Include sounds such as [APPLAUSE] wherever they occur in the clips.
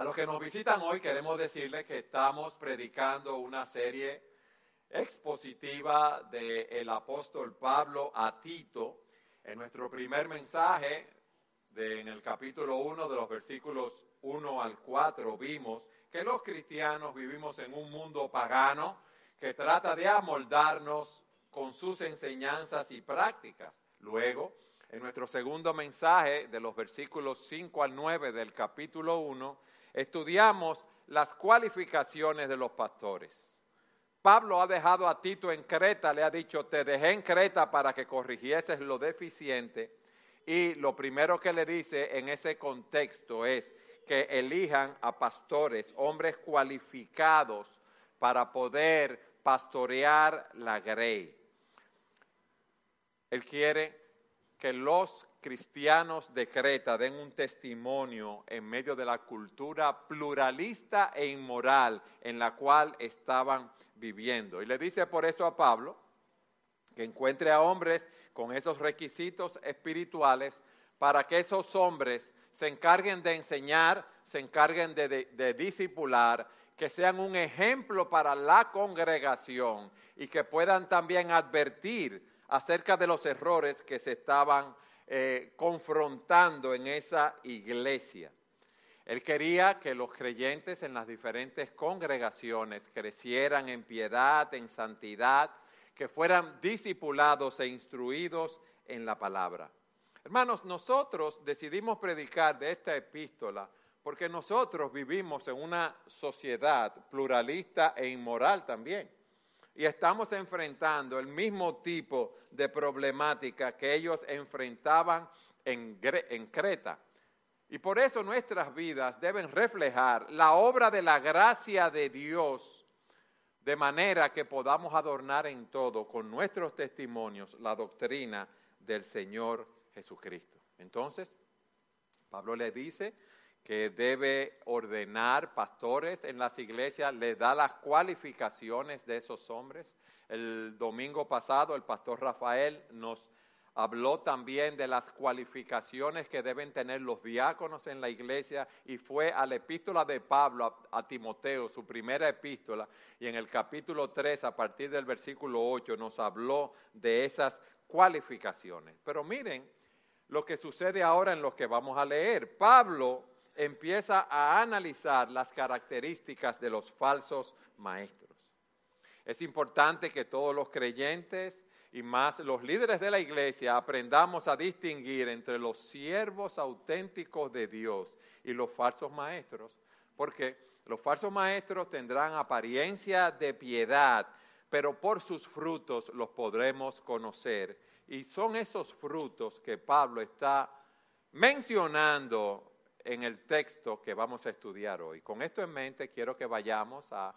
A los que nos visitan hoy queremos decirles que estamos predicando una serie expositiva del apóstol Pablo a Tito. En nuestro primer mensaje, de, en el capítulo 1 de los versículos 1 al 4, vimos que los cristianos vivimos en un mundo pagano que trata de amoldarnos con sus enseñanzas y prácticas. Luego, en nuestro segundo mensaje de los versículos 5 al 9 del capítulo 1, estudiamos las cualificaciones de los pastores. Pablo ha dejado a Tito en Creta, le ha dicho, te dejé en Creta para que corrigieses lo deficiente. Y lo primero que le dice en ese contexto es que elijan a pastores, hombres cualificados para poder pastorear la grey. Él quiere que los cristianos de Creta den un testimonio en medio de la cultura pluralista e inmoral en la cual estaban viviendo. Y le dice por eso a Pablo que encuentre a hombres con esos requisitos espirituales para que esos hombres se encarguen de enseñar, se encarguen de, de, discipular, que sean un ejemplo para la congregación y que puedan también advertir acerca de los errores que se estaban eh, confrontando en esa iglesia. Él quería que los creyentes en las diferentes congregaciones crecieran en piedad, en santidad, que fueran discipulados e instruidos en la palabra. Hermanos, nosotros decidimos predicar de esta epístola porque nosotros vivimos en una sociedad pluralista e inmoral también y estamos enfrentando el mismo tipo de problemática que ellos enfrentaban en, Creta. Y por eso nuestras vidas deben reflejar la obra de la gracia de Dios, de manera que podamos adornar en todo con nuestros testimonios la doctrina del Señor Jesucristo. Entonces, Pablo le dice que debe ordenar pastores en las iglesias, le da las cualificaciones de esos hombres. El domingo pasado el pastor Rafael nos habló también de las cualificaciones que deben tener los diáconos en la iglesia y fue a la epístola de Pablo a, Timoteo, su primera epístola, y en el capítulo 3, a partir del versículo 8, nos habló de esas cualificaciones. Pero miren lo que sucede ahora en lo que vamos a leer. Pablo empieza a analizar las características de los falsos maestros. Es importante que todos los creyentes y más los líderes de la iglesia aprendamos a distinguir entre los siervos auténticos de Dios y los falsos maestros, porque los falsos maestros tendrán apariencia de piedad, pero por sus frutos los podremos conocer. Y son esos frutos que Pablo está mencionando en el texto que vamos a estudiar hoy. Con esto en mente quiero que vayamos a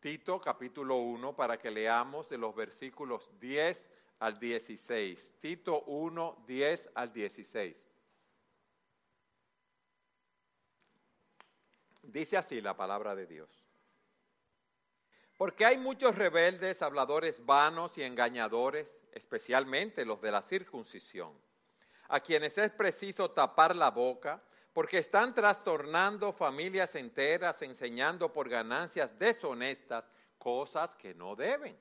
Tito capítulo 1 para que leamos de los versículos 10 al 16. Tito 1, 10 al 16. Dice así la palabra de Dios. Porque hay muchos rebeldes, habladores vanos y engañadores, especialmente los de la circuncisión, a quienes es preciso tapar la boca porque están trastornando familias enteras, enseñando por ganancias deshonestas cosas que no deben.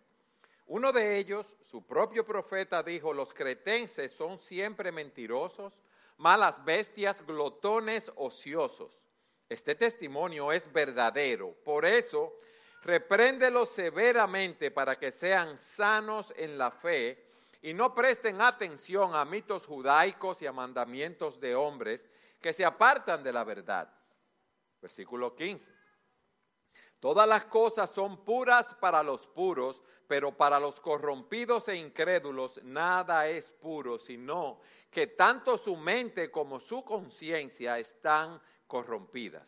Uno de ellos, su propio profeta, dijo, los cretenses son siempre mentirosos, malas bestias, glotones, ociosos. Este testimonio es verdadero. Por eso, repréndelos severamente para que sean sanos en la fe y no presten atención a mitos judaicos y a mandamientos de hombres que se apartan de la verdad. Versículo 15. Todas las cosas son puras para los puros, pero para los corrompidos e incrédulos nada es puro, sino que tanto su mente como su conciencia están corrompidas.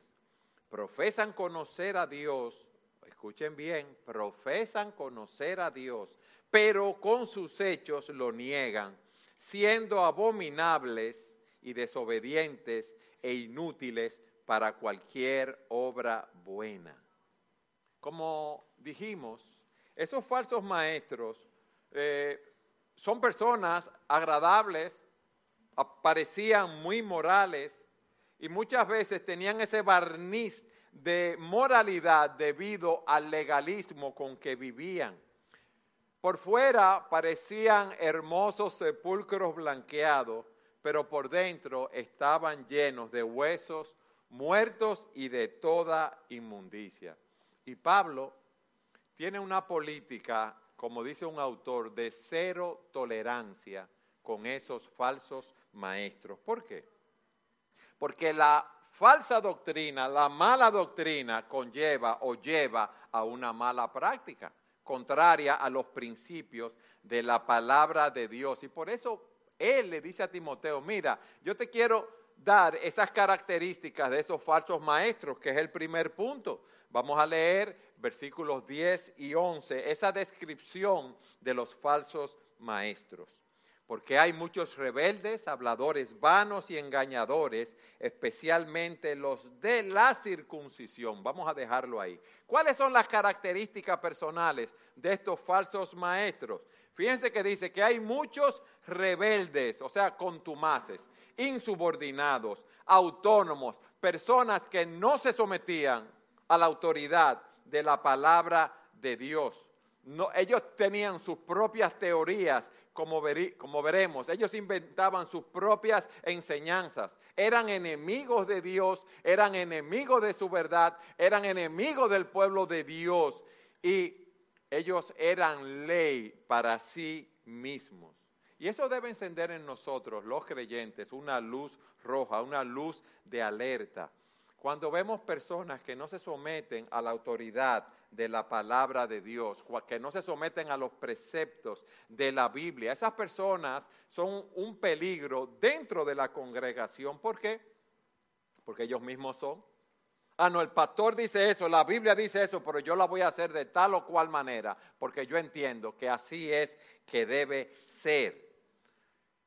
Profesan conocer a Dios, escuchen bien, profesan conocer a Dios, pero con sus hechos lo niegan, siendo abominables y desobedientes e inútiles para cualquier obra buena. Como dijimos, esos falsos maestros eh, son personas agradables, parecían muy morales y muchas veces tenían ese barniz de moralidad debido al legalismo con que vivían. Por fuera parecían hermosos sepulcros blanqueados, pero por dentro estaban llenos de huesos muertos y de toda inmundicia. Y Pablo tiene una política, como dice un autor, de cero tolerancia con esos falsos maestros. ¿Por qué? Porque la falsa doctrina, la mala doctrina conlleva o lleva a una mala práctica contraria a los principios de la palabra de Dios. Y por eso él le dice a Timoteo, mira, yo te quiero dar esas características de esos falsos maestros, que es el primer punto. Vamos a leer versículos 10 y 11, esa descripción de los falsos maestros. Porque hay muchos rebeldes, habladores vanos y engañadores, especialmente los de la circuncisión. Vamos a dejarlo ahí. ¿Cuáles son las características personales de estos falsos maestros? Fíjense que dice que hay muchos rebeldes, o sea, contumaces, insubordinados, autónomos, personas que no se sometían a la autoridad de la palabra de Dios. No, ellos tenían sus propias teorías, como, como, veremos. Ellos inventaban sus propias enseñanzas. Eran enemigos de Dios, eran enemigos de su verdad, eran enemigos del pueblo de Dios. Y ellos eran ley para sí mismos. Y eso debe encender en nosotros, los creyentes, una luz roja, una luz de alerta. Cuando vemos personas que no se someten a la autoridad de la palabra de Dios, que no se someten a los preceptos de la Biblia, esas personas son un peligro dentro de la congregación. ¿Por qué? Porque ellos mismos son ah, no, el pastor dice eso, la Biblia dice eso, pero yo la voy a hacer de tal o cual manera, porque yo entiendo que así es que debe ser.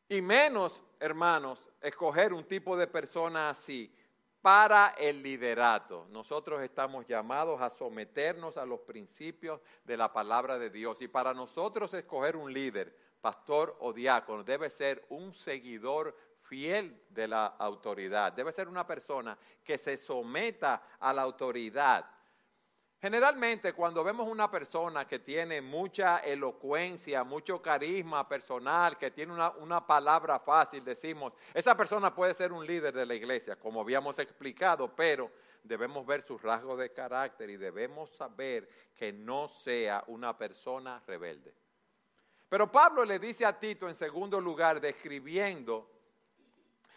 Y menos, hermanos, escoger un tipo de persona así para el liderato. Nosotros estamos llamados a someternos a los principios de la palabra de Dios. Y para nosotros escoger un líder, pastor o diácono, debe ser un seguidor fiel de la autoridad. Debe ser una persona que se someta a la autoridad. Generalmente cuando vemos una persona que tiene mucha elocuencia, mucho carisma personal, que tiene una, una, palabra fácil, decimos, esa persona puede ser un líder de la iglesia, como habíamos explicado, pero debemos ver sus rasgos de carácter y debemos saber que no sea una persona rebelde. Pero Pablo le dice a Tito en segundo lugar, describiendo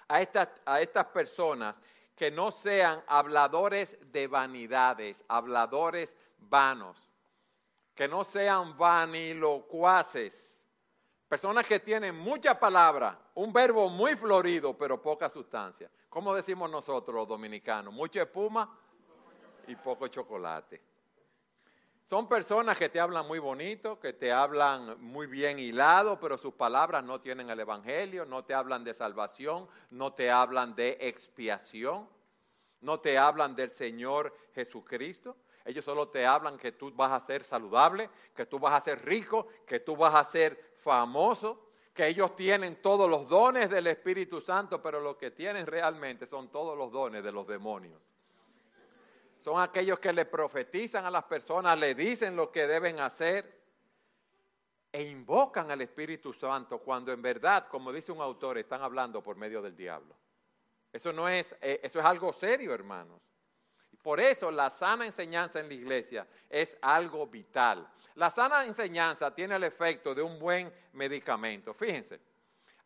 a estas, a estas personas que no sean habladores de vanidades, habladores vanos, que no sean vanilocuaces, personas que tienen mucha palabra, un verbo muy florido, pero poca sustancia. ¿Cómo decimos nosotros los dominicanos? Mucha espuma y poco chocolate. Son personas que te hablan muy bonito, que te hablan muy bien hilado, pero sus palabras no tienen el Evangelio, no te hablan de salvación, no te hablan de expiación, no te hablan del Señor Jesucristo. Ellos solo te hablan que tú vas a ser saludable, que tú vas a ser rico, que tú vas a ser famoso, que ellos tienen todos los dones del Espíritu Santo, pero lo que tienen realmente son todos los dones de los demonios son aquellos que le profetizan a las personas, le dicen lo que deben hacer e invocan al Espíritu Santo cuando en verdad, como dice un autor, están hablando por medio del diablo. Eso no es, eh, eso es algo serio, hermanos. Por eso la sana enseñanza en la iglesia es algo vital. La sana enseñanza tiene el efecto de un buen medicamento. Fíjense,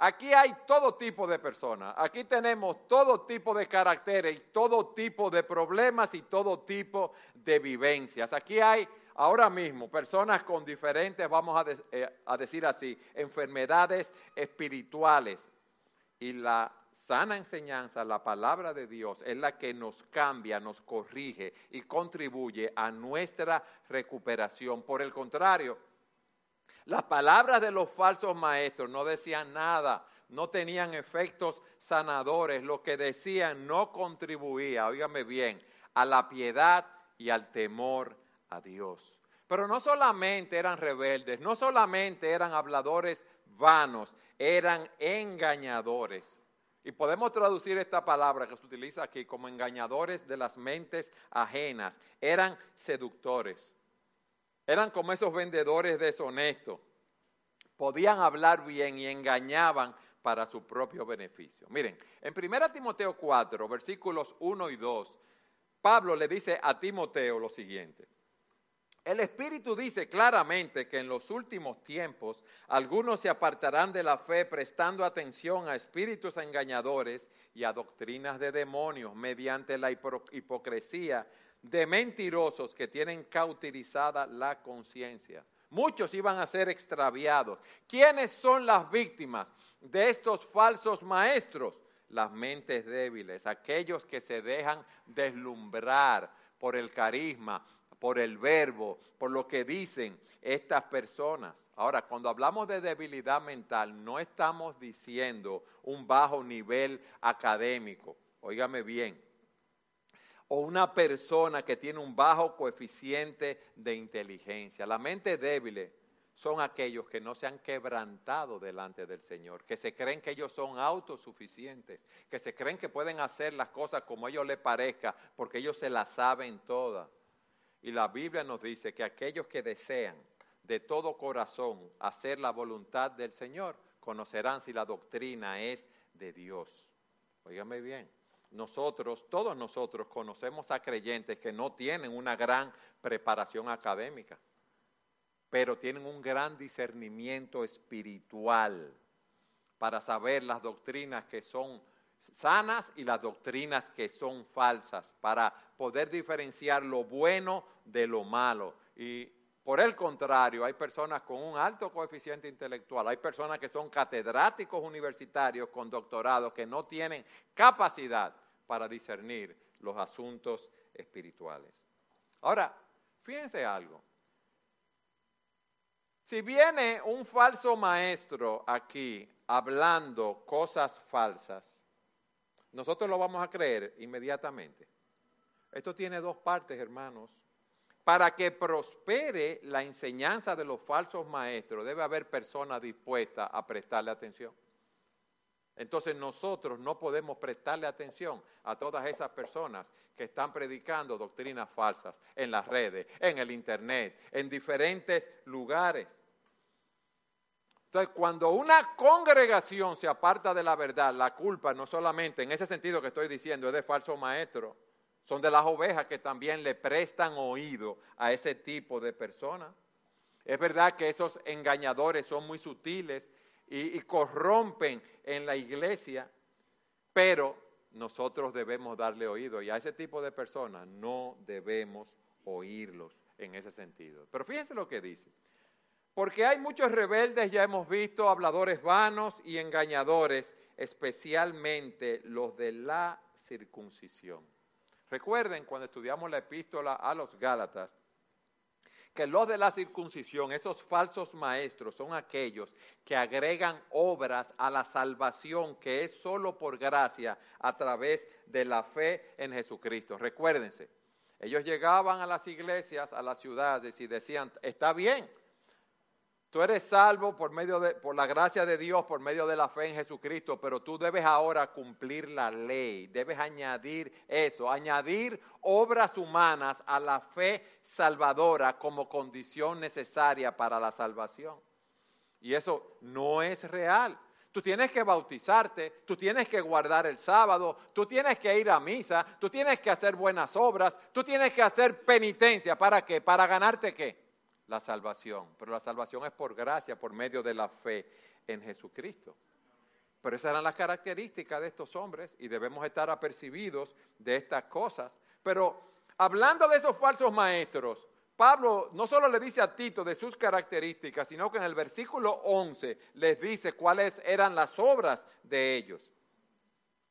Aquí hay todo tipo de personas, aquí tenemos todo tipo de caracteres, todo tipo de problemas y todo tipo de vivencias. Aquí hay ahora mismo personas con diferentes, vamos a, eh, a decir así, enfermedades espirituales. Y la sana enseñanza, la palabra de Dios, es la que nos cambia, nos corrige y contribuye a nuestra recuperación. Por el contrario, las palabras de los falsos maestros no decían nada, no tenían efectos sanadores, lo que decían no contribuía, óigame bien, a la piedad y al temor a Dios. Pero no solamente eran rebeldes, no solamente eran habladores vanos, eran engañadores. Y podemos traducir esta palabra que se utiliza aquí como engañadores de las mentes ajenas. Eran seductores. Eran como esos vendedores deshonestos. Podían hablar bien y engañaban para su propio beneficio. Miren, en 1 Timoteo 4, versículos 1 y 2, Pablo le dice a Timoteo lo siguiente. El Espíritu dice claramente que en los últimos tiempos algunos se apartarán de la fe prestando atención a espíritus engañadores y a doctrinas de demonios mediante la hipocresía de mentirosos que tienen cauterizada la conciencia. Muchos iban a ser extraviados. ¿Quiénes son las víctimas de estos falsos maestros? Las mentes débiles, aquellos que se dejan deslumbrar por el carisma, por el verbo, por lo que dicen estas personas. Ahora, cuando hablamos de debilidad mental, no estamos diciendo un bajo nivel académico, óigame bien, o una persona que tiene un bajo coeficiente de inteligencia. La mente débil son aquellos que no se han quebrantado delante del Señor, que se creen que ellos son autosuficientes, que se creen que pueden hacer las cosas como a ellos les parezca, porque ellos se las saben todas. Y la Biblia nos dice que aquellos que desean de todo corazón hacer la voluntad del Señor, conocerán si la doctrina es de Dios. Óigame bien, nosotros, todos nosotros conocemos a creyentes que no tienen una gran preparación académica, pero tienen un gran discernimiento espiritual para saber las doctrinas que son sanas y las doctrinas que son falsas, para poder diferenciar lo bueno de lo malo. Y por el contrario, hay personas con un alto coeficiente intelectual, hay personas que son catedráticos universitarios con doctorado que no tienen capacidad para discernir los asuntos espirituales. Ahora, fíjense algo. Si viene un falso maestro aquí hablando cosas falsas, nosotros lo vamos a creer inmediatamente. Esto tiene dos partes, hermanos. Para que prospere la enseñanza de los falsos maestros, debe haber personas dispuestas a prestarle atención. Entonces nosotros no podemos prestarle atención a todas esas personas que están predicando doctrinas falsas en las redes, en el Internet, en diferentes lugares. Entonces, cuando una congregación se aparta de la verdad, la culpa no solamente en ese sentido que estoy diciendo es de falso maestro, son de las ovejas que también le prestan oído a ese tipo de personas. Es verdad que esos engañadores son muy sutiles y, corrompen en la iglesia, pero nosotros debemos darle oído y a ese tipo de personas no debemos oírlos en ese sentido. Pero fíjense lo que dice. Porque hay muchos rebeldes, ya hemos visto, habladores vanos y engañadores, especialmente los de la circuncisión. Recuerden cuando estudiamos la epístola a los Gálatas, que los de la circuncisión, esos falsos maestros, son aquellos que agregan obras a la salvación que es solo por gracia a través de la fe en Jesucristo. Recuérdense, ellos llegaban a las iglesias, a las ciudades y decían, está bien, Tú eres salvo por medio de, por la gracia de Dios, por medio de la fe en Jesucristo, pero tú debes ahora cumplir la ley, debes añadir eso, añadir obras humanas a la fe salvadora como condición necesaria para la salvación. Y eso no es real. Tú tienes que bautizarte, tú tienes que guardar el sábado, tú tienes que ir a misa, tú tienes que hacer buenas obras, tú tienes que hacer penitencia. ¿Para qué? ¿Para ganarte qué? La salvación. Pero la salvación es por gracia, por medio de la fe en Jesucristo. Pero esas eran las características de estos hombres y debemos estar apercibidos de estas cosas. Pero hablando de esos falsos maestros, Pablo no solo le dice a Tito de sus características, sino que en el versículo 11 les dice cuáles eran las obras de ellos.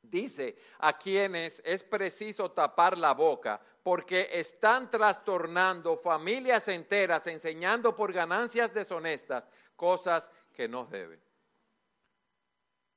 Dice a quienes es preciso tapar la boca porque están trastornando familias enteras, enseñando por ganancias deshonestas cosas que no deben.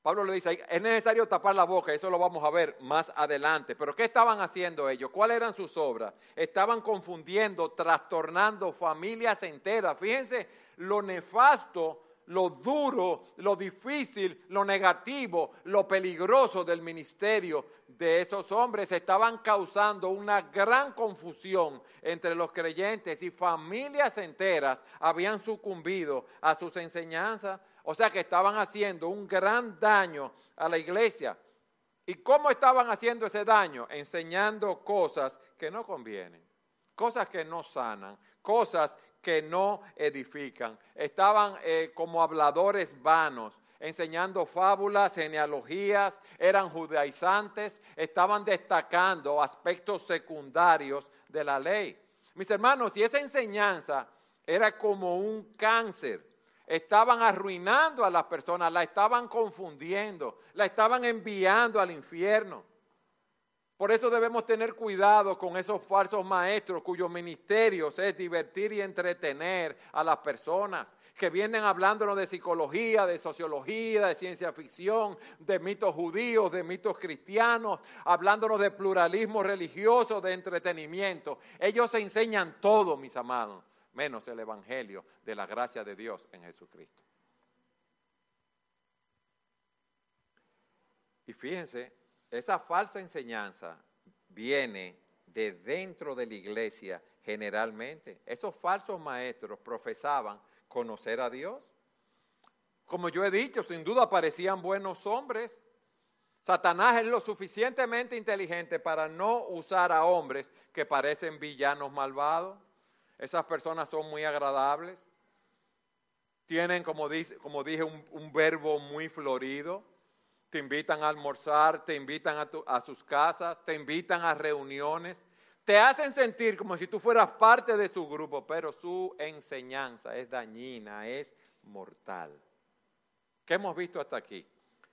Pablo le dice, es necesario tapar la boca, eso lo vamos a ver más adelante. Pero ¿qué estaban haciendo ellos? ¿Cuáles eran sus obras? Estaban confundiendo, trastornando familias enteras. Fíjense lo nefasto lo duro, lo difícil, lo negativo, lo peligroso del ministerio de esos hombres. Estaban causando una gran confusión entre los creyentes y familias enteras habían sucumbido a sus enseñanzas. O sea que estaban haciendo un gran daño a la iglesia. ¿Y cómo estaban haciendo ese daño? Enseñando cosas que no convienen, cosas que no sanan, cosas que no edifican. Estaban eh, como habladores vanos, enseñando fábulas, genealogías, eran judaizantes, estaban destacando aspectos secundarios de la ley. Mis hermanos, y esa enseñanza era como un cáncer. Estaban arruinando a las personas, la estaban confundiendo, la estaban enviando al infierno. Por eso debemos tener cuidado con esos falsos maestros cuyos ministerios es divertir y entretener a las personas, que vienen hablándonos de psicología, de sociología, de ciencia ficción, de mitos judíos, de mitos cristianos, hablándonos de pluralismo religioso, de entretenimiento. Ellos enseñan todo, mis amados, menos el Evangelio de la gracia de Dios en Jesucristo. Y fíjense, esa falsa enseñanza viene de dentro de la iglesia generalmente. Esos falsos maestros profesaban conocer a Dios. Como yo he dicho, sin duda parecían buenos hombres. Satanás es lo suficientemente inteligente para no usar a hombres que parecen villanos malvados. Esas personas son muy agradables. Tienen, como, dije, un verbo muy florido te invitan a almorzar, te invitan a, sus casas, te invitan a reuniones, te hacen sentir como si tú fueras parte de su grupo, pero su enseñanza es dañina, es mortal. ¿Qué hemos visto hasta aquí?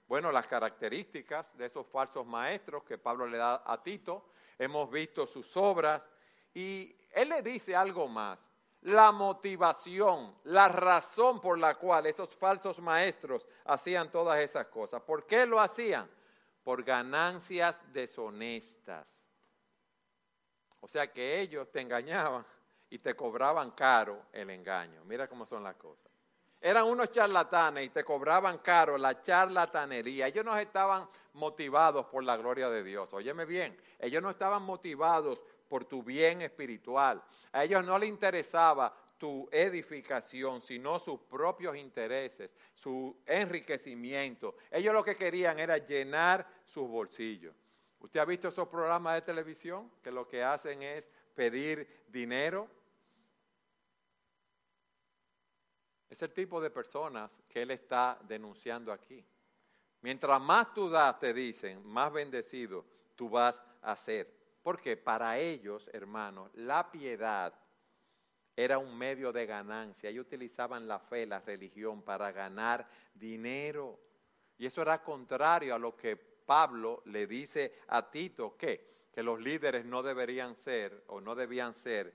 Bueno, las características de esos falsos maestros que Pablo le da a Tito, hemos visto sus obras y él le dice algo más la motivación, la razón por la cual esos falsos maestros hacían todas esas cosas. ¿Por qué lo hacían? Por ganancias deshonestas. O sea que ellos te engañaban y te cobraban caro el engaño. Mira cómo son las cosas. Eran unos charlatanes y te cobraban caro la charlatanería. Ellos no estaban motivados por la gloria de Dios. Óyeme bien, ellos no estaban motivados por tu bien espiritual. A ellos no les interesaba tu edificación, sino sus propios intereses, su enriquecimiento. Ellos lo que querían era llenar sus bolsillos. ¿Usted ha visto esos programas de televisión que lo que hacen es pedir dinero? Es el tipo de personas que él está denunciando aquí. Mientras más tú das, te dicen, más bendecido tú vas a ser. Porque para ellos, hermanos, la piedad era un medio de ganancia. Ellos utilizaban la fe, la religión para ganar dinero. Y eso era contrario a lo que Pablo le dice a Tito, que, que los líderes no deberían ser o no debían ser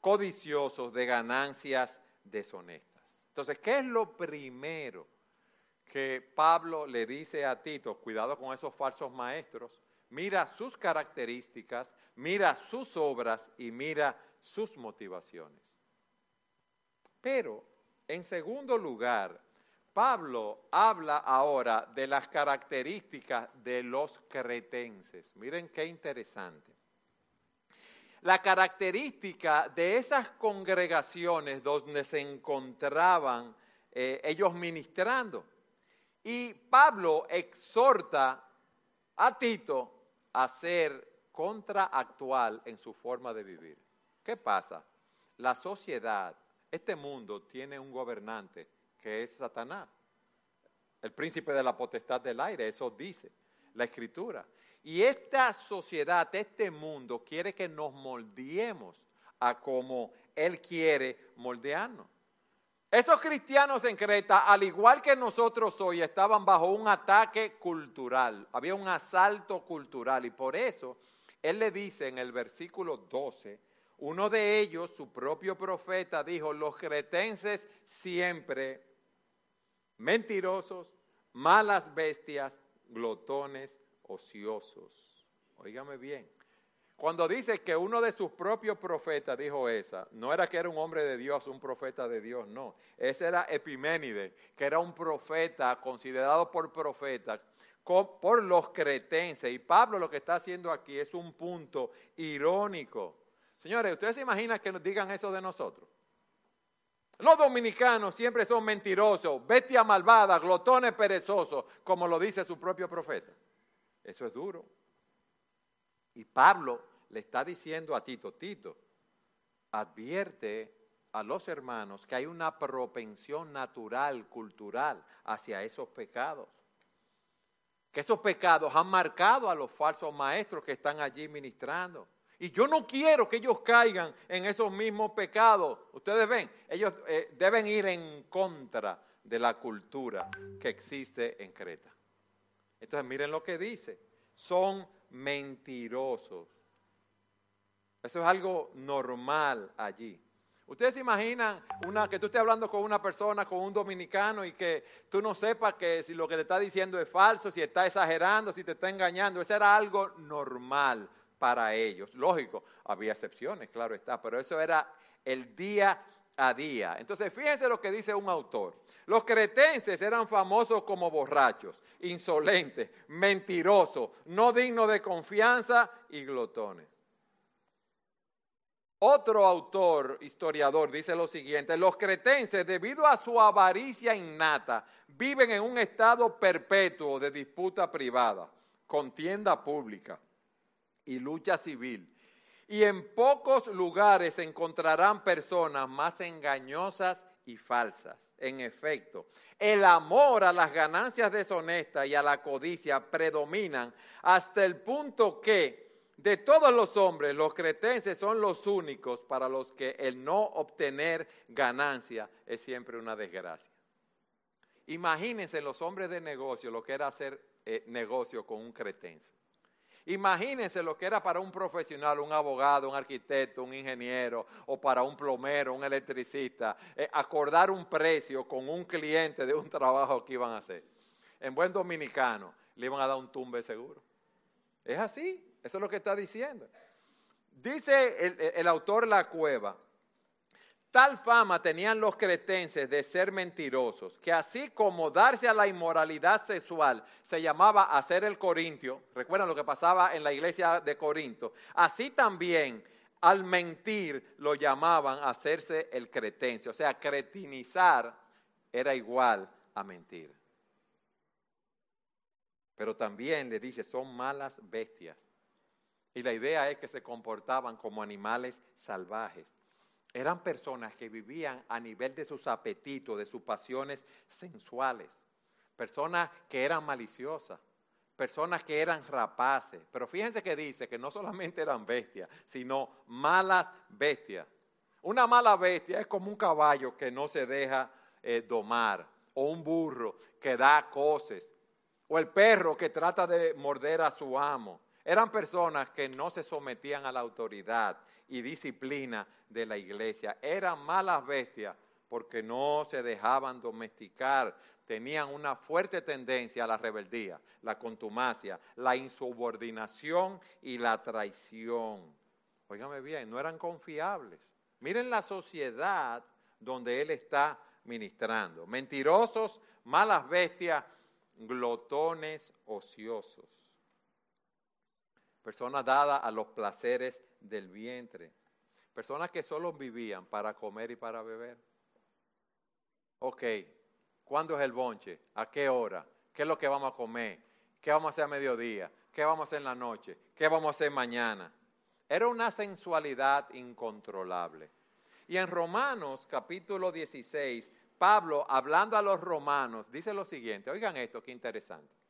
codiciosos de ganancias deshonestas. Entonces, ¿qué es lo primero que Pablo le dice a Tito? Cuidado con esos falsos maestros mira sus características, mira sus obras y mira sus motivaciones. Pero, en segundo lugar, Pablo habla ahora de las características de los cretenses. Miren qué interesante. La característica de esas congregaciones donde se encontraban eh, ellos ministrando. Y Pablo exhorta a Tito a ser contraactual en su forma de vivir. ¿Qué pasa? La sociedad, este mundo tiene un gobernante que es Satanás, el príncipe de la potestad del aire, eso dice la escritura. Y esta sociedad, este mundo quiere que nos moldeemos a como Él quiere moldearnos. Esos cristianos en Creta, al igual que nosotros hoy, estaban bajo un ataque cultural, había un asalto cultural y por eso él le dice en el versículo 12, uno de ellos, su propio profeta, dijo, los cretenses siempre mentirosos, malas bestias, glotones, ociosos. Óigame bien. Cuando dice que uno de sus propios profetas dijo esa, no era que era un hombre de Dios, un profeta de Dios, no. Ese era Epiménides, que era un profeta considerado por profeta por los cretenses. Y Pablo lo que está haciendo aquí es un punto irónico. Señores, ¿ustedes se imaginan que nos digan eso de nosotros? Los dominicanos siempre son mentirosos, bestia malvada, glotones perezosos, como lo dice su propio profeta. Eso es duro. Y Pablo le está diciendo a Tito, Tito, advierte a los hermanos que hay una propensión natural, cultural, hacia esos pecados. Que esos pecados han marcado a los falsos maestros que están allí ministrando. Y yo no quiero que ellos caigan en esos mismos pecados. Ustedes ven, ellos eh, deben ir en contra de la cultura que existe en Creta. Entonces miren lo que dice. Son mentirosos. Eso es algo normal allí. Ustedes se imaginan una, que tú estés hablando con una persona, con un dominicano, y que tú no sepas que si lo que te está diciendo es falso, si está exagerando, si te está engañando. Eso era algo normal para ellos. Lógico, había excepciones, claro está, pero eso era el día a día. Entonces, fíjense lo que dice un autor. Los cretenses eran famosos como borrachos, insolentes, mentirosos, no dignos de confianza y glotones. Otro autor, historiador, dice lo siguiente, los cretenses, debido a su avaricia innata, viven en un estado perpetuo de disputa privada, contienda pública y lucha civil. Y en pocos lugares encontrarán personas más engañosas y falsas. En efecto, el amor a las ganancias deshonestas y a la codicia predominan hasta el punto que de todos los hombres, los cretenses son los únicos para los que el no obtener ganancia es siempre una desgracia. Imagínense los hombres de negocio lo que era hacer eh, negocio con un cretense. Imagínense lo que era para un profesional, un abogado, un arquitecto, un ingeniero o para un plomero, un electricista, eh, acordar un precio con un cliente de un [LAUGHS] trabajo que iban a hacer. En buen dominicano le iban a dar un tumbe seguro. Es así, eso es lo que está diciendo. Dice el, autor La Cueva, Tal fama tenían los cretenses de ser mentirosos, que así como darse a la inmoralidad sexual se llamaba hacer el corintio, recuerdan lo que pasaba en la iglesia de Corinto, así también al mentir lo llamaban hacerse el cretense, o sea, cretinizar era igual a mentir. Pero también le dice, son malas bestias. Y la idea es que se comportaban como animales salvajes eran personas que vivían a nivel de sus apetitos, de sus pasiones sensuales, personas que eran maliciosas, personas que eran rapaces. Pero fíjense que dice que no solamente eran bestias, sino malas bestias. Una mala bestia es como un caballo que no se deja eh, domar, o un burro que da coces, o el perro que trata de morder a su amo. Eran personas que no se sometían a la autoridad y disciplina de la iglesia. Eran malas bestias porque no se dejaban domesticar, tenían una fuerte tendencia a la rebeldía, la contumacia, la insubordinación y la traición. Óigame bien, no eran confiables. Miren la sociedad donde él está ministrando. Mentirosos, malas bestias, glotones ociosos personas dadas a los placeres del vientre, personas que solo vivían para comer y para beber. Ok, ¿cuándo es el bonche? ¿A qué hora? ¿Qué es lo que vamos a comer? ¿Qué vamos a hacer a mediodía? ¿Qué vamos a hacer en la noche? ¿Qué vamos a hacer mañana? Era una sensualidad incontrolable. Y en Romanos capítulo 16, Pablo, hablando a los romanos, dice lo siguiente, oigan esto, qué interesante.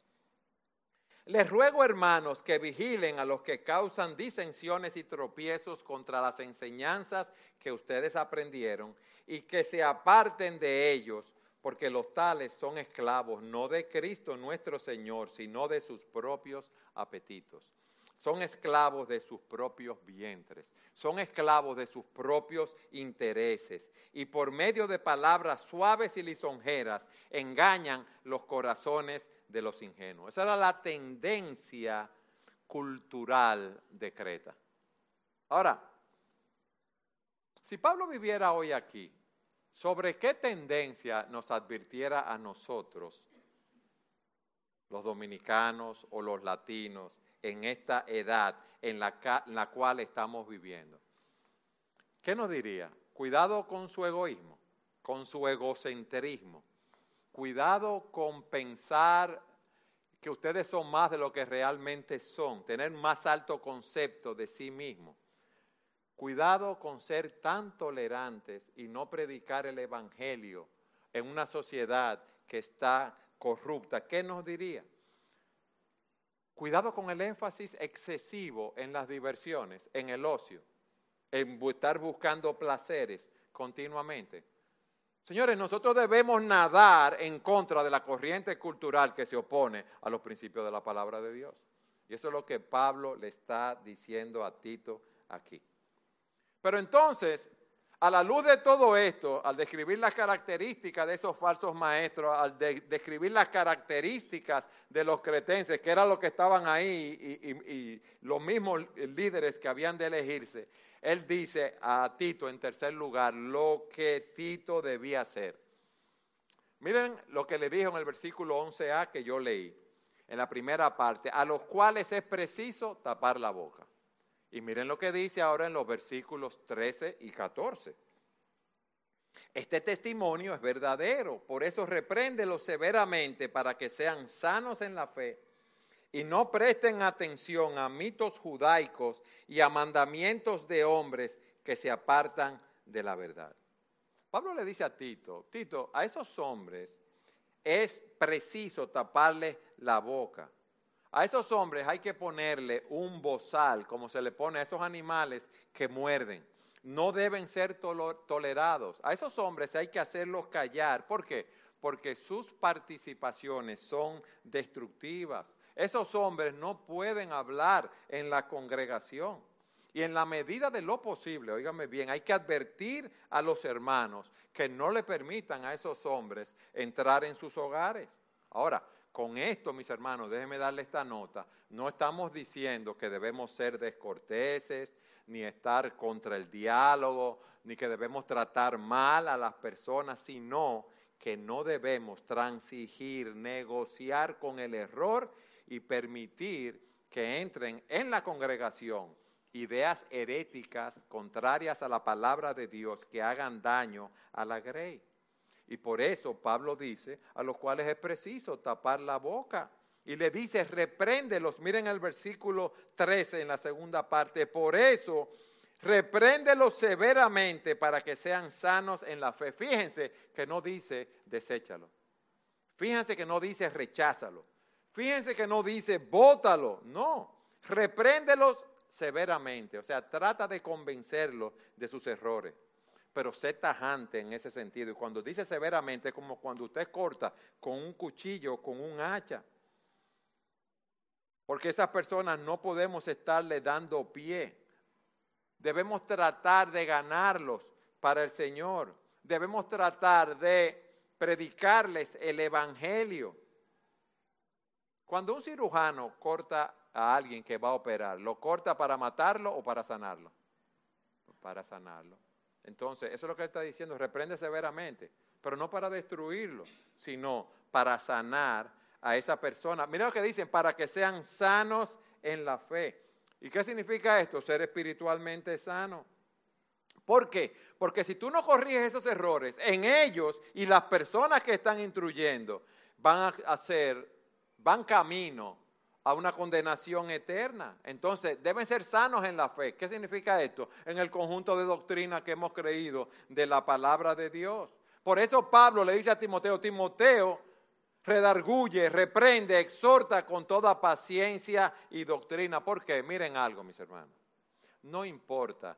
Les ruego, hermanos, que vigilen a los que causan disensiones y tropiezos contra las enseñanzas que ustedes aprendieron y que se aparten de ellos, porque los tales son esclavos no de Cristo nuestro Señor, sino de sus propios apetitos. Son esclavos de sus propios vientres, son esclavos de sus propios intereses y por medio de palabras suaves y lisonjeras engañan los corazones de los ingenuos. Esa era la tendencia cultural de Creta. Ahora, si Pablo viviera hoy aquí, ¿sobre qué tendencia nos advirtiera a nosotros, los dominicanos o los latinos, en esta edad en la, cual estamos viviendo? ¿Qué nos diría? Cuidado con su egoísmo, con su egocentrismo. Cuidado con pensar que ustedes son más de lo que realmente son, tener más alto concepto de sí mismo. Cuidado con ser tan tolerantes y no predicar el Evangelio en una sociedad que está corrupta. ¿Qué nos diría? Cuidado con el énfasis excesivo en las diversiones, en el ocio, en estar buscando placeres continuamente. Señores, nosotros debemos nadar en contra de la corriente cultural que se opone a los principios de la palabra de Dios. Y eso es lo que Pablo le está diciendo a Tito aquí. Pero entonces, a la luz de todo esto, al describir las características de esos falsos maestros, al describir las características de los cretenses, que eran los que estaban ahí y, y los mismos líderes que habían de elegirse, él dice a Tito en tercer lugar lo que Tito debía hacer. Miren lo que le dijo en el versículo 11a que yo leí, en la primera parte, a los cuales es preciso tapar la boca. Y miren lo que dice ahora en los versículos 13 y 14. Este testimonio es verdadero, por eso repréndelo severamente para que sean sanos en la fe y no presten atención a mitos judaicos y a mandamientos de hombres que se apartan de la verdad. Pablo le dice a Tito, Tito, a esos hombres es preciso taparle la boca. A esos hombres hay que ponerle un bozal, como se le pone a esos animales que muerden. No deben ser tolerados. A esos hombres hay que hacerlos callar. ¿Por qué? Porque sus participaciones son destructivas. Esos hombres no pueden hablar en la congregación. Y en la medida de lo posible, óigame bien, hay que advertir a los hermanos que no le permitan a esos hombres entrar en sus hogares. Ahora, con esto, mis hermanos, déjenme darle esta nota. No estamos diciendo que debemos ser descorteses, ni estar contra el diálogo, ni que debemos tratar mal a las personas, sino que no debemos transigir, negociar con el error y permitir que entren en la congregación ideas heréticas contrarias a la palabra de Dios que hagan daño a la grey. Y por eso Pablo dice, a los cuales es preciso tapar la boca. Y le dice, repréndelos. Miren el versículo 13 en la segunda parte. Por eso, repréndelos severamente para que sean sanos en la fe. Fíjense que no dice, deséchalo. Fíjense que no dice, recházalo. Fíjense que no dice, bótalo, no, repréndelos severamente, o sea, trata de convencerlos de sus errores, pero sé tajante en ese sentido. Y cuando dice severamente, es como cuando usted corta con un cuchillo, con un hacha. Porque esas personas no podemos estarle dando pie. Debemos tratar de ganarlos para el Señor. Debemos tratar de predicarles el Evangelio. Cuando un cirujano corta a alguien que va a operar, ¿lo corta para matarlo o para sanarlo? Para sanarlo. Entonces, eso es lo que él está diciendo, reprende severamente, pero no para destruirlo, sino para sanar a esa persona. Mira lo que dicen, para que sean sanos en la fe. ¿Y qué significa esto? Ser espiritualmente sano. ¿Por qué? Porque si tú no corriges esos errores en ellos y las personas que están instruyendo van a ser van camino a una condenación eterna. Entonces, deben ser sanos en la fe. ¿Qué significa esto? En el conjunto de doctrina que hemos creído de la palabra de Dios. Por eso Pablo le dice a Timoteo, Timoteo, redarguye, reprende, exhorta con toda paciencia y doctrina. Porque miren algo, mis hermanos, no importa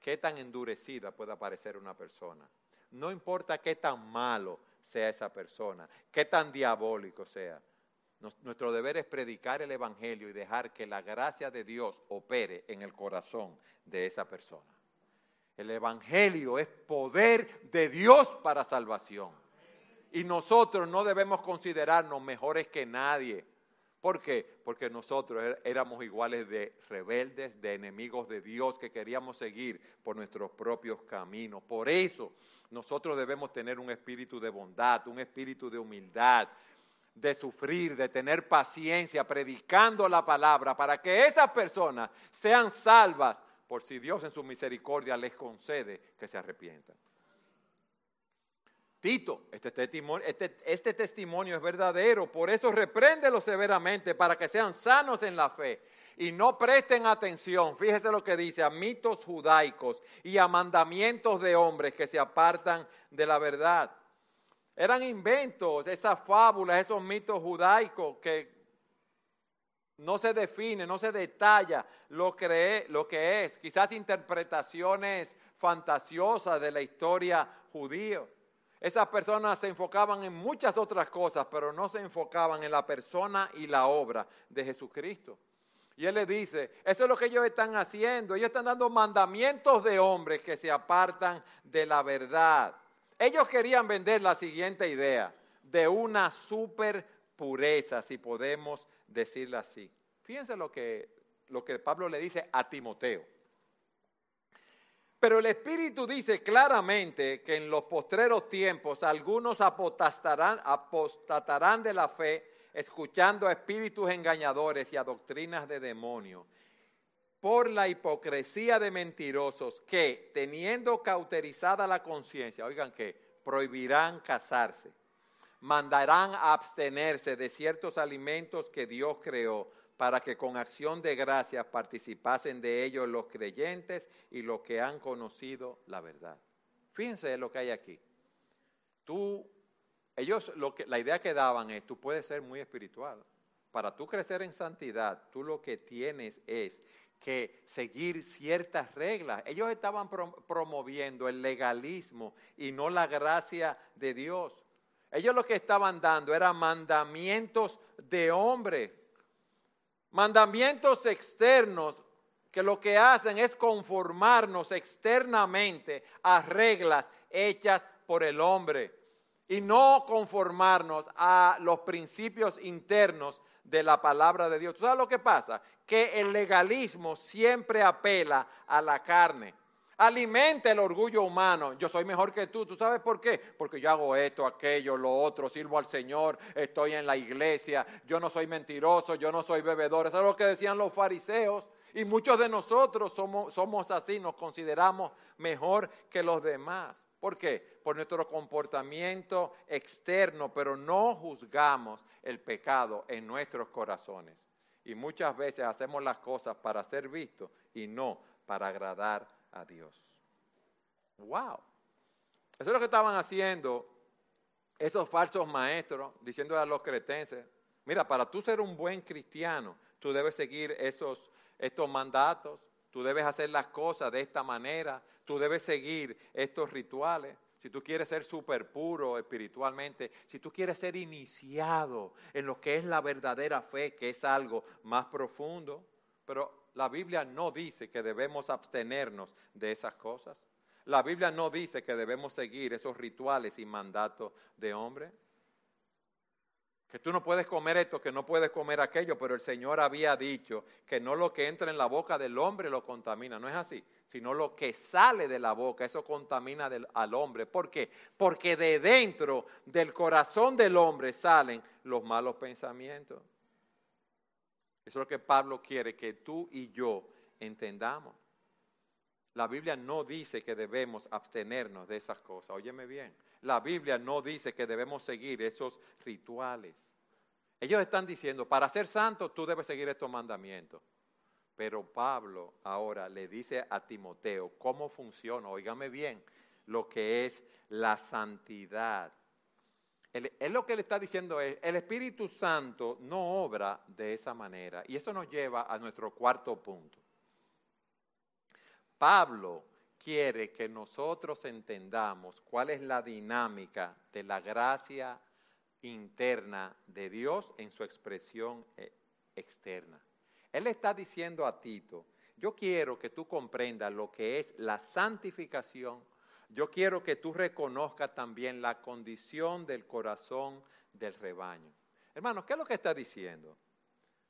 qué tan endurecida pueda parecer una persona, no importa qué tan malo sea esa persona, qué tan diabólico sea. Nuestro deber es predicar el Evangelio y dejar que la gracia de Dios opere en el corazón de esa persona. El Evangelio es poder de Dios para salvación. Y nosotros no debemos considerarnos mejores que nadie ¿Por qué? Porque nosotros er, éramos iguales de rebeldes, de enemigos de Dios que queríamos seguir por nuestros propios caminos. Por eso nosotros debemos tener un espíritu de bondad, un espíritu de humildad, de sufrir, de tener paciencia, predicando la palabra para que esas personas sean salvas por si Dios en su misericordia les concede que se arrepientan. Tito, este testimonio, este, este testimonio es verdadero, por eso repréndelo severamente para que sean sanos en la fe y no presten atención, fíjese lo que dice, a mitos judaicos y a mandamientos de hombres que se apartan de la verdad. Eran inventos, esas fábulas, esos mitos judaicos que no se define, no se detalla lo que, lo que es, quizás interpretaciones fantasiosas de la historia judía. Esas personas se enfocaban en muchas otras cosas, pero no se enfocaban en la persona y la obra de Jesucristo. Y él le dice, eso es lo que ellos están haciendo. Ellos están dando mandamientos de hombres que se apartan de la verdad. Ellos querían vender la siguiente idea de una super pureza, si podemos decirlo así. Fíjense lo que, lo que Pablo le dice a Timoteo. Pero el Espíritu dice claramente que en los postreros tiempos algunos apostatarán, apostatarán de la fe escuchando a espíritus engañadores y a doctrinas de demonios, por la hipocresía de mentirosos que, teniendo cauterizada la conciencia, oigan que prohibirán casarse, mandarán a abstenerse de ciertos alimentos que Dios creó para que con acción de gracias participasen de ellos los creyentes y los que han conocido la verdad. Fíjense lo que hay aquí. Tú ellos, lo que, la idea que daban es, tú puedes ser muy espiritual. Para tú crecer en santidad, tú lo que tienes es que seguir ciertas reglas. Ellos estaban promoviendo el legalismo y no la gracia de Dios. Ellos lo que estaban dando eran mandamientos de hombre, mandamientos externos que lo que hacen es conformarnos externamente a reglas hechas por el hombre y no conformarnos a los principios internos de la palabra de Dios. ¿Tú sabes lo que pasa? Que el legalismo siempre apela a la carne. Alimenta el orgullo humano. Yo soy mejor que tú. ¿Tú sabes por qué? Porque yo hago esto, aquello, lo otro, sirvo al Señor, estoy en la iglesia, yo no soy mentiroso, yo no soy bebedor. Eso es lo que decían los fariseos. Y muchos de nosotros somos, somos así, nos consideramos mejor que los demás. ¿Por qué? Por nuestro comportamiento externo, pero no juzgamos el pecado en nuestros corazones. Y muchas veces hacemos las cosas para ser vistos y no para agradar a Dios. ¡Wow! Eso es lo que estaban haciendo esos falsos maestros, diciendo a los cretenses, mira, para tú ser un buen cristiano, tú debes seguir esos, estos mandatos, tú debes hacer las cosas de esta manera, tú debes seguir estos rituales. Si tú quieres ser súper puro espiritualmente, si tú quieres ser iniciado en lo que es la verdadera fe, que es algo más profundo, pero la Biblia no dice que debemos abstenernos de esas cosas. La Biblia no dice que debemos seguir esos rituales y mandatos de hombre que tú no puedes comer esto, que no puedes comer aquello, pero el Señor había dicho que no lo que entra en la boca del hombre lo contamina, no es así, sino lo que sale de la boca, eso contamina al hombre. ¿Por qué? Porque de dentro del corazón del hombre salen los malos pensamientos. Eso es lo que Pablo quiere que tú y yo entendamos. La Biblia no dice que debemos abstenernos de esas cosas, óyeme bien. La Biblia no dice que debemos seguir esos rituales. Ellos están diciendo, para ser santo tú debes seguir estos mandamientos. Pero Pablo ahora le dice a Timoteo cómo funciona, oígame bien, lo que es la santidad. Él, lo que le está diciendo es, el Espíritu Santo no obra de esa manera. Y eso nos lleva a nuestro cuarto punto. Pablo quiere que nosotros entendamos cuál es la dinámica de la gracia interna de Dios en su expresión eh, externa. Él está diciendo a Tito, yo quiero que tú comprendas lo que es la santificación, yo quiero que tú reconozcas también la condición del corazón del rebaño. Hermano, ¿qué es lo que está diciendo?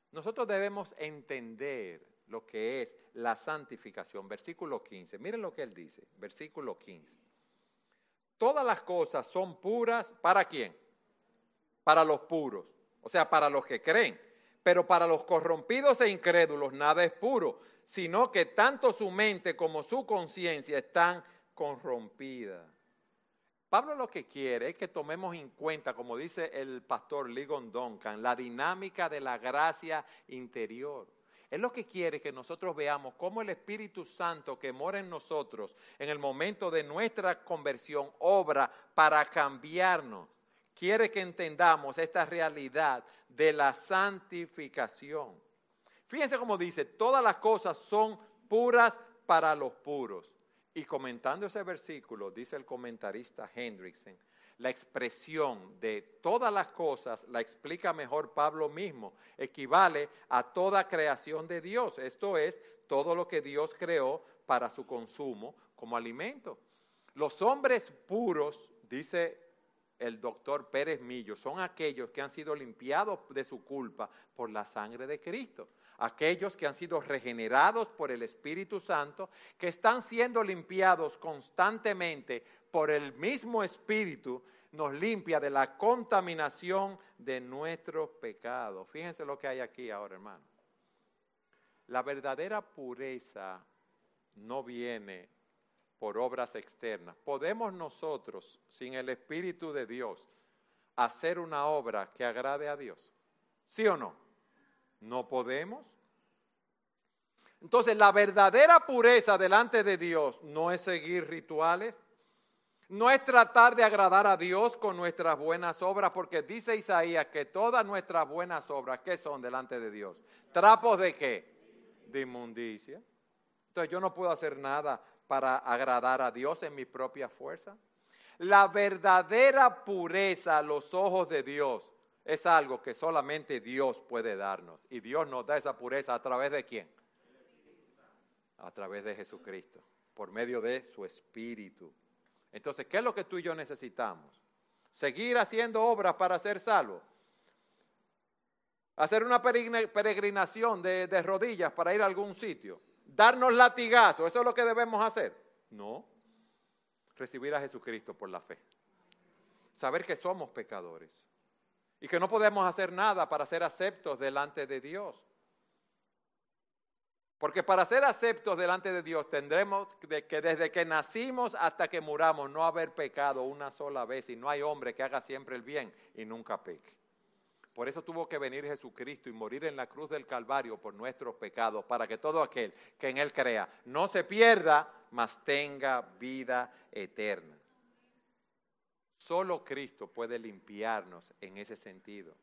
nosotros debemos entender lo que es la santificación. Versículo 15. Miren lo que él dice. Versículo 15. Todas las cosas son puras para quién? Para los puros. O sea, para los que creen. Pero para los corrompidos e incrédulos nada es puro, sino que tanto su mente como su conciencia están corrompidas. Pablo lo que quiere es que tomemos en cuenta, como dice el pastor Ligon Duncan, la dinámica de la gracia interior. Es lo que quiere que nosotros veamos cómo el Espíritu Santo que mora en nosotros en el momento de nuestra conversión obra para cambiarnos. Quiere que entendamos esta realidad de la santificación. Fíjense cómo dice, todas las cosas son puras para los puros. Y comentando ese versículo, dice el comentarista Hendrickson, la expresión de todas las cosas la explica mejor Pablo mismo, equivale a toda creación de Dios, esto es, todo lo que Dios creó para su consumo como alimento. Los hombres puros, dice el doctor Pérez Millo, son aquellos que han sido limpiados de su culpa por la sangre de Cristo aquellos que han sido regenerados por el Espíritu Santo, que están siendo limpiados constantemente por el mismo Espíritu, nos limpia de la contaminación de nuestros pecados. Fíjense lo que hay aquí ahora, hermano. La verdadera pureza no viene por obras externas. Podemos nosotros, sin el Espíritu de Dios, hacer una obra que agrade a Dios. ¿Sí o no? No podemos. Entonces, la verdadera pureza delante de Dios no es seguir rituales, no es tratar de agradar a Dios con nuestras buenas obras, porque dice Isaías que todas nuestras buenas obras, ¿qué son delante de Dios? ¿Trapos de qué? De inmundicia. Entonces yo no puedo hacer nada para agradar a Dios en mi propia fuerza. La verdadera pureza a los ojos de Dios es algo que solamente Dios puede darnos. Y Dios nos da esa pureza a través de quién? A través de Jesucristo, por medio de su Espíritu. Entonces, ¿qué es lo que tú y yo necesitamos? Seguir haciendo obras para ser salvos. Hacer una peregrinación de, de rodillas para ir a algún sitio. Darnos latigazos, ¿eso es lo que debemos hacer? No. Recibir a Jesucristo por la fe. Saber que somos pecadores y que no podemos hacer nada para ser aceptos delante de Dios. Porque para ser aceptos delante de Dios tendremos que desde que nacimos hasta que muramos no haber pecado una sola vez y no hay hombre que haga siempre el bien y nunca peque. Por eso tuvo que venir Jesucristo y morir en la cruz del Calvario por nuestros pecados, para que todo aquel que en Él crea no se pierda, mas tenga vida eterna. Solo Cristo puede limpiarnos en ese sentido.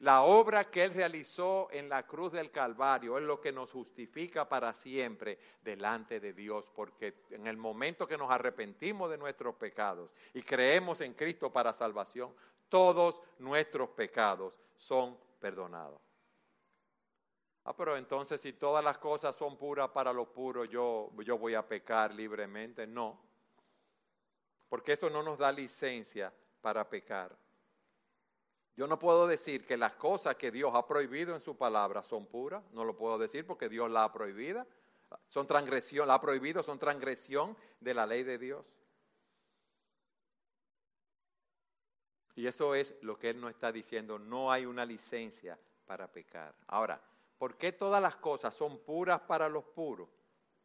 La obra que Él realizó en la cruz del Calvario es lo que nos justifica para siempre delante de Dios, porque en el momento que nos arrepentimos de nuestros pecados y creemos en Cristo para salvación, todos nuestros pecados son perdonados. Ah, pero entonces si todas las cosas son puras para los puros, yo, yo voy a pecar libremente. No, porque eso no nos da licencia para pecar. Yo no puedo decir que las cosas que Dios ha prohibido en su palabra son puras, no lo puedo decir porque Dios la ha prohibido. Son transgresión, la ha prohibido, son transgresión de la ley de Dios. Y eso es lo que Él nos está diciendo, no hay una licencia para pecar. Ahora, ¿por qué todas las cosas son puras para los puros?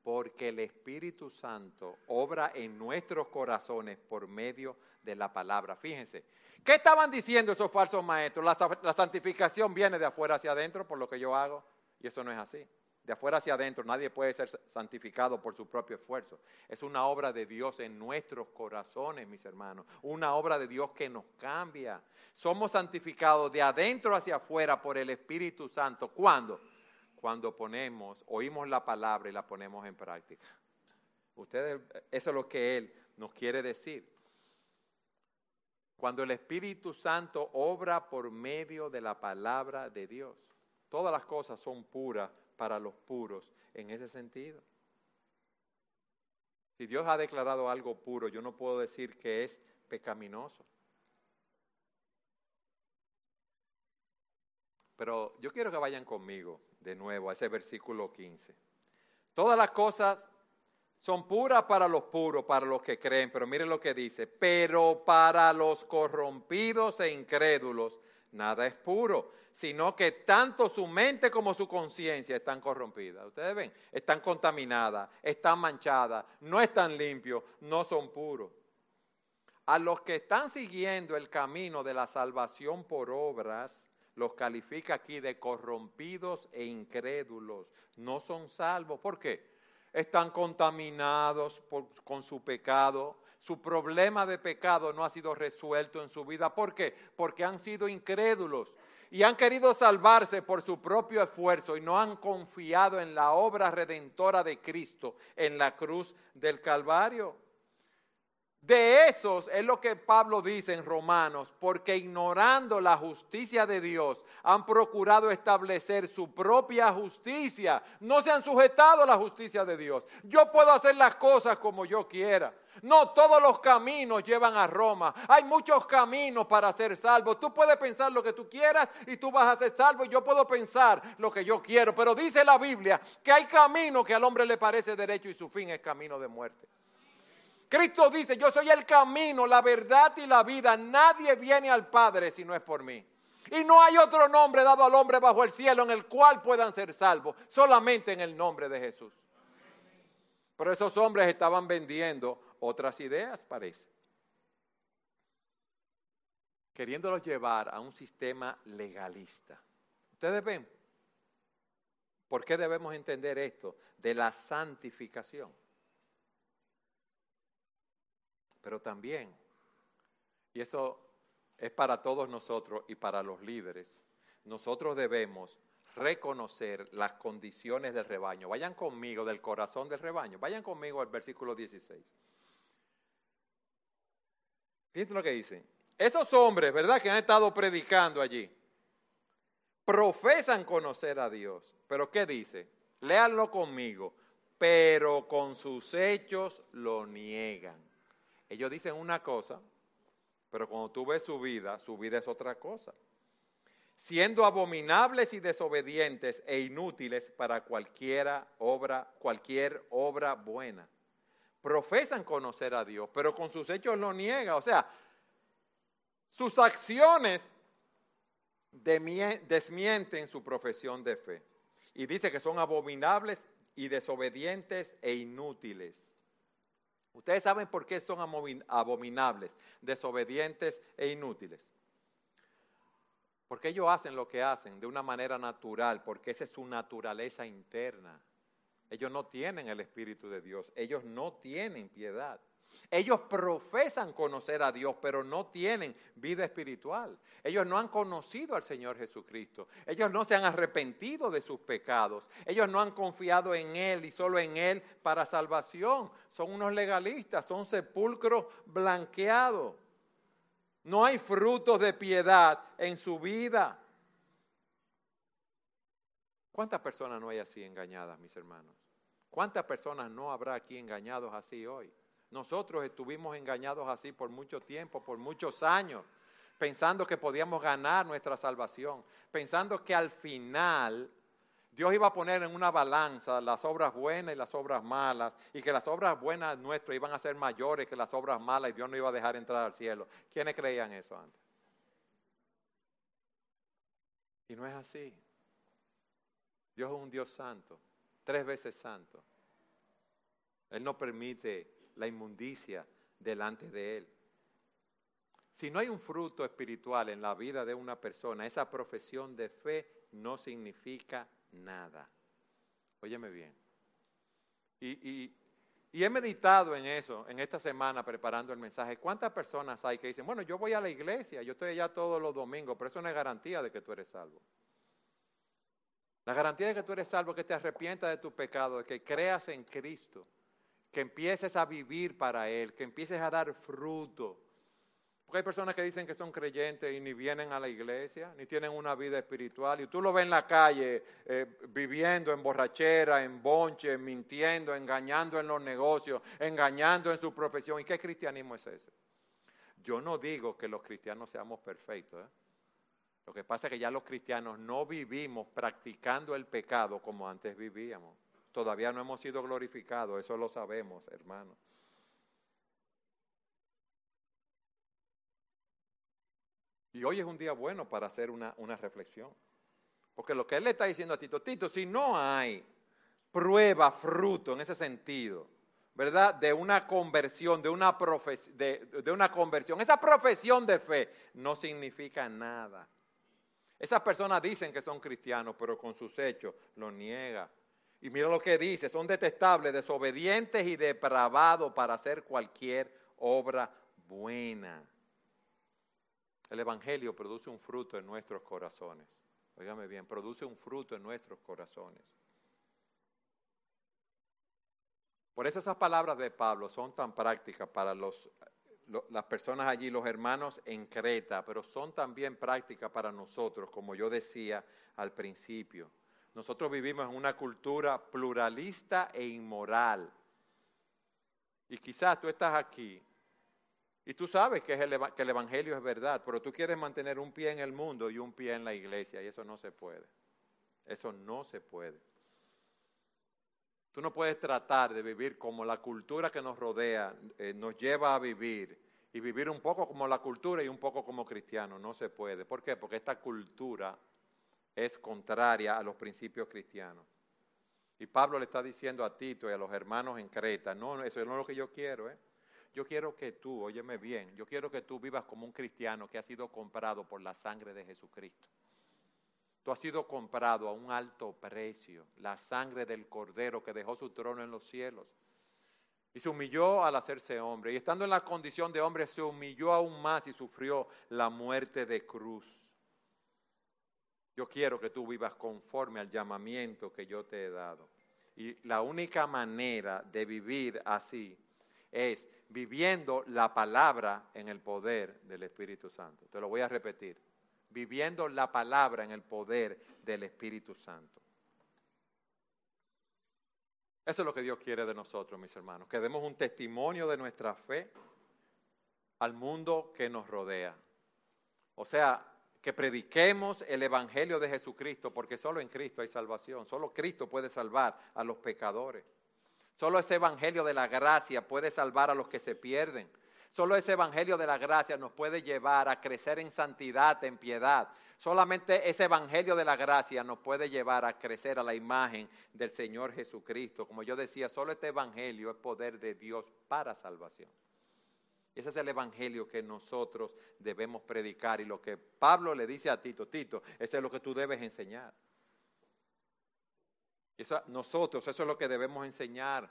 porque el Espíritu Santo obra en nuestros corazones por medio de la palabra. Fíjense, ¿qué estaban diciendo esos falsos maestros? La, santificación viene de afuera hacia adentro por lo que yo hago, y eso no es así. De afuera hacia adentro nadie puede ser santificado por su propio esfuerzo. Es una obra de Dios en nuestros corazones, mis hermanos. Una obra de Dios que nos cambia. Somos santificados de adentro hacia afuera por el Espíritu Santo. ¿Cuándo? cuando ponemos, oímos la palabra y la ponemos en práctica. Ustedes, eso es lo que Él nos quiere decir. Cuando el Espíritu Santo obra por medio de la palabra de Dios, todas las cosas son puras para los puros en ese sentido. Si Dios ha declarado algo puro, yo no puedo decir que es pecaminoso. Pero yo quiero que vayan conmigo de nuevo a ese versículo 15. Todas las cosas son puras para los puros, para los que creen, pero miren lo que dice, pero para los corrompidos e incrédulos nada es puro, sino que tanto su mente como su conciencia están corrompidas. Ustedes ven, están contaminadas, están manchadas, no están limpios, no son puros. A los que están siguiendo el camino de la salvación por obras, los califica aquí de corrompidos e incrédulos. No son salvos. ¿Por qué? Están contaminados con su pecado. Su problema de pecado no ha sido resuelto en su vida. ¿Por qué? Porque han sido incrédulos y han querido salvarse por su propio esfuerzo y no han confiado en la obra redentora de Cristo en la cruz del Calvario. De esos es lo que Pablo dice en Romanos, porque ignorando la justicia de Dios han procurado establecer su propia justicia, no se han sujetado a la justicia de Dios. Yo puedo hacer las cosas como yo quiera. No todos los caminos llevan a Roma. Hay muchos caminos para ser salvo. Tú puedes pensar lo que tú quieras y tú vas a ser salvo. Y yo puedo pensar lo que yo quiero. Pero dice la Biblia que hay camino que al hombre le parece derecho y su fin es camino de muerte. Cristo dice, yo soy el camino, la verdad y la vida. Nadie viene al Padre si no es por mí. Y no hay otro nombre dado al hombre bajo el cielo en el cual puedan ser salvos, solamente en el nombre de Jesús. Pero esos hombres estaban vendiendo otras ideas, parece. Queriéndolos llevar a un sistema legalista. Ustedes ven, ¿por qué debemos entender esto? De la santificación. Pero también, y eso es para todos nosotros y para los líderes, nosotros debemos reconocer las condiciones del rebaño. Vayan conmigo del corazón del rebaño. Vayan conmigo al versículo 16. Fíjense lo que dice. Esos hombres, ¿verdad? Que han estado predicando allí, profesan conocer a Dios. Pero ¿qué dice? Léanlo conmigo. Pero con sus hechos lo niegan. Ellos dicen una cosa, pero cuando tú ves su vida, su vida es otra cosa. Siendo abominables y desobedientes e inútiles para cualquiera obra, cualquier obra buena. Profesan conocer a Dios, pero con sus hechos lo niega. O sea, sus acciones desmienten su profesión de fe. Y dice que son abominables y desobedientes e inútiles. Ustedes saben por qué son abominables, desobedientes e inútiles. Porque ellos hacen lo que hacen de una manera natural, porque esa es su naturaleza interna. Ellos no tienen el Espíritu de Dios, ellos no tienen piedad. Ellos profesan conocer a Dios, pero no tienen vida espiritual. Ellos no han conocido al Señor Jesucristo. Ellos no se han arrepentido de sus pecados. Ellos no han confiado en Él y solo en Él para salvación. Son unos legalistas, son sepulcros blanqueados. No hay frutos de piedad en su vida. ¿Cuántas personas no hay así engañadas, mis hermanos? ¿Cuántas personas no habrá aquí engañados así hoy? Nosotros estuvimos engañados así por mucho tiempo, por muchos años, pensando que podíamos ganar nuestra salvación, pensando que al final Dios iba a poner en una balanza las obras buenas y las obras malas, y que las obras buenas nuestras iban a ser mayores que las obras malas y Dios no iba a dejar entrar al cielo. ¿Quiénes creían eso antes? Y no es así. Dios es un Dios santo, tres veces santo. Él no permite la inmundicia delante de Él. Si no hay un fruto espiritual en la vida de una persona, esa profesión de fe no significa nada. Óyeme bien. Y, he meditado en eso, en esta semana preparando el mensaje. ¿Cuántas personas hay que dicen, bueno, yo voy a la iglesia, yo estoy allá todos los domingos, pero eso no es garantía de que tú eres salvo? La garantía de que tú eres salvo es que te arrepientas de tu pecado, de que creas en Cristo que empieces a vivir para Él, que empieces a dar fruto. Porque hay personas que dicen que son creyentes y ni vienen a la iglesia, ni tienen una vida espiritual. Y tú lo ves en la calle eh, viviendo en borrachera, en bonche, mintiendo, engañando en los negocios, engañando en su profesión. ¿Y qué cristianismo es ese? Yo no digo que los cristianos seamos perfectos. ¿eh? Lo que pasa es que ya los cristianos no vivimos practicando el pecado como antes vivíamos. Todavía no hemos sido glorificados, eso lo sabemos, hermanos. Y hoy es un día bueno para hacer una, reflexión. Porque lo que él le está diciendo a Tito, Tito, si no hay prueba, fruto en ese sentido, ¿verdad? De una conversión, de una, de, de una conversión. Esa profesión de fe no significa nada. Esas personas dicen que son cristianos, pero con sus hechos lo niega. Y mira lo que dice, son detestables, desobedientes y depravados para hacer cualquier obra buena. El Evangelio produce un fruto en nuestros corazones. Óigame bien, produce un fruto en nuestros corazones. Por eso esas palabras de Pablo son tan prácticas para las personas allí, los hermanos en Creta, pero son también prácticas para nosotros, como yo decía al principio. Nosotros vivimos en una cultura pluralista e inmoral. Y quizás tú estás aquí y tú sabes que, el Evangelio es verdad, pero tú quieres mantener un pie en el mundo y un pie en la iglesia, y eso no se puede. Eso no se puede. Tú no puedes tratar de vivir como la cultura que nos rodea eh, nos lleva a vivir y vivir un poco como la cultura y un poco como cristiano. No se puede. ¿Por qué? Porque esta cultura es contraria a los principios cristianos. Y Pablo le está diciendo a Tito y a los hermanos en Creta, no, eso no es lo que yo quiero, ¿eh? Yo quiero que tú, óyeme bien, yo quiero que tú vivas como un cristiano que ha sido comprado por la sangre de Jesucristo. Tú has sido comprado a un alto precio, la sangre del Cordero que dejó su trono en los cielos. Y se humilló al hacerse hombre. Y estando en la condición de hombre, se humilló aún más y sufrió la muerte de cruz. Yo quiero que tú vivas conforme al llamamiento que yo te he dado. Y la única manera de vivir así es viviendo la palabra en el poder del Espíritu Santo. Te lo voy a repetir. Viviendo la palabra en el poder del Espíritu Santo. Eso es lo que Dios quiere de nosotros, mis hermanos, que demos un testimonio de nuestra fe al mundo que nos rodea. O sea, que prediquemos el Evangelio de Jesucristo, porque solo en Cristo hay salvación, solo Cristo puede salvar a los pecadores. Solo ese evangelio de la gracia puede salvar a los que se pierden. Solo ese evangelio de la gracia nos puede llevar a crecer en santidad, en piedad. Solamente ese evangelio de la gracia nos puede llevar a crecer a la imagen del Señor Jesucristo. Como yo decía, solo este evangelio es poder de Dios para salvación. Ese es el evangelio que nosotros debemos predicar y lo que Pablo le dice a Tito, Tito, ese es lo que tú debes enseñar nosotros, eso es lo que debemos enseñar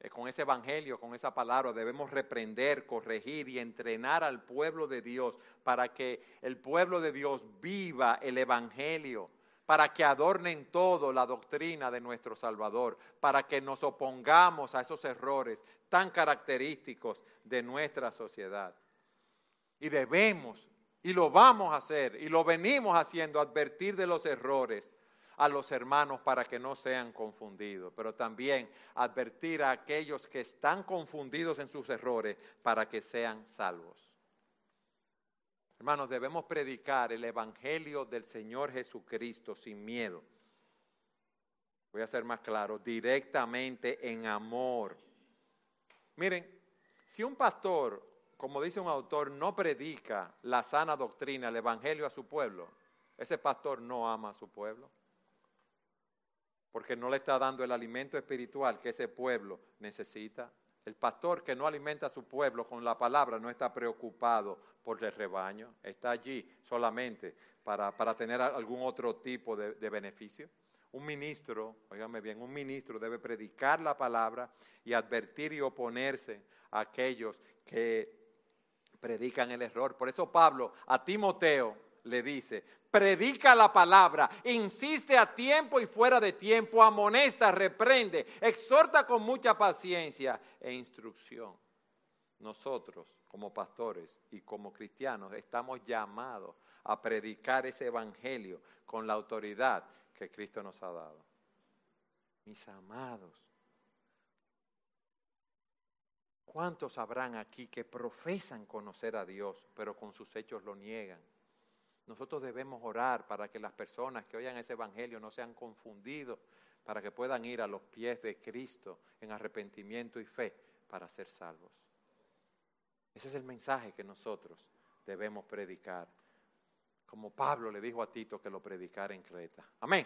eh, con, ese evangelio, con esa palabra. Debemos reprender, corregir y entrenar al pueblo de Dios para que el pueblo de Dios viva el evangelio, para que adornen todo la doctrina de nuestro Salvador, para que nos opongamos a esos errores tan característicos de nuestra sociedad. Y debemos, y lo vamos a hacer, y lo venimos haciendo, advertir de los errores a los hermanos para que no sean confundidos, pero también advertir a aquellos que están confundidos en sus errores para que sean salvos. Hermanos, debemos predicar el Evangelio del Señor Jesucristo sin miedo. Voy a ser más claro, directamente en amor. Miren, si un pastor, como dice un autor, no predica la sana doctrina, el Evangelio a su pueblo, ese pastor no ama a su pueblo porque no le está dando el alimento espiritual que ese pueblo necesita. El pastor que no alimenta a su pueblo con la palabra no está preocupado por el rebaño, está allí solamente para, tener algún otro tipo de, de beneficio. Un ministro, óigame bien, un ministro debe predicar la palabra y advertir y oponerse a aquellos que predican el error. Por eso Pablo a Timoteo le dice, predica la palabra, insiste a tiempo y fuera de tiempo, amonesta, reprende, exhorta con mucha paciencia e instrucción. Nosotros, como pastores y como cristianos, estamos llamados a predicar ese evangelio con la autoridad que Cristo nos ha dado. Mis amados, ¿cuántos habrán aquí que profesan conocer a Dios, pero con sus hechos lo niegan? Nosotros debemos orar para que las personas que oigan ese Evangelio no sean confundidos, para que puedan ir a los pies de Cristo en arrepentimiento y fe para ser salvos. Ese es el mensaje que nosotros debemos predicar, como Pablo le dijo a Tito que lo predicara en Creta. Amén.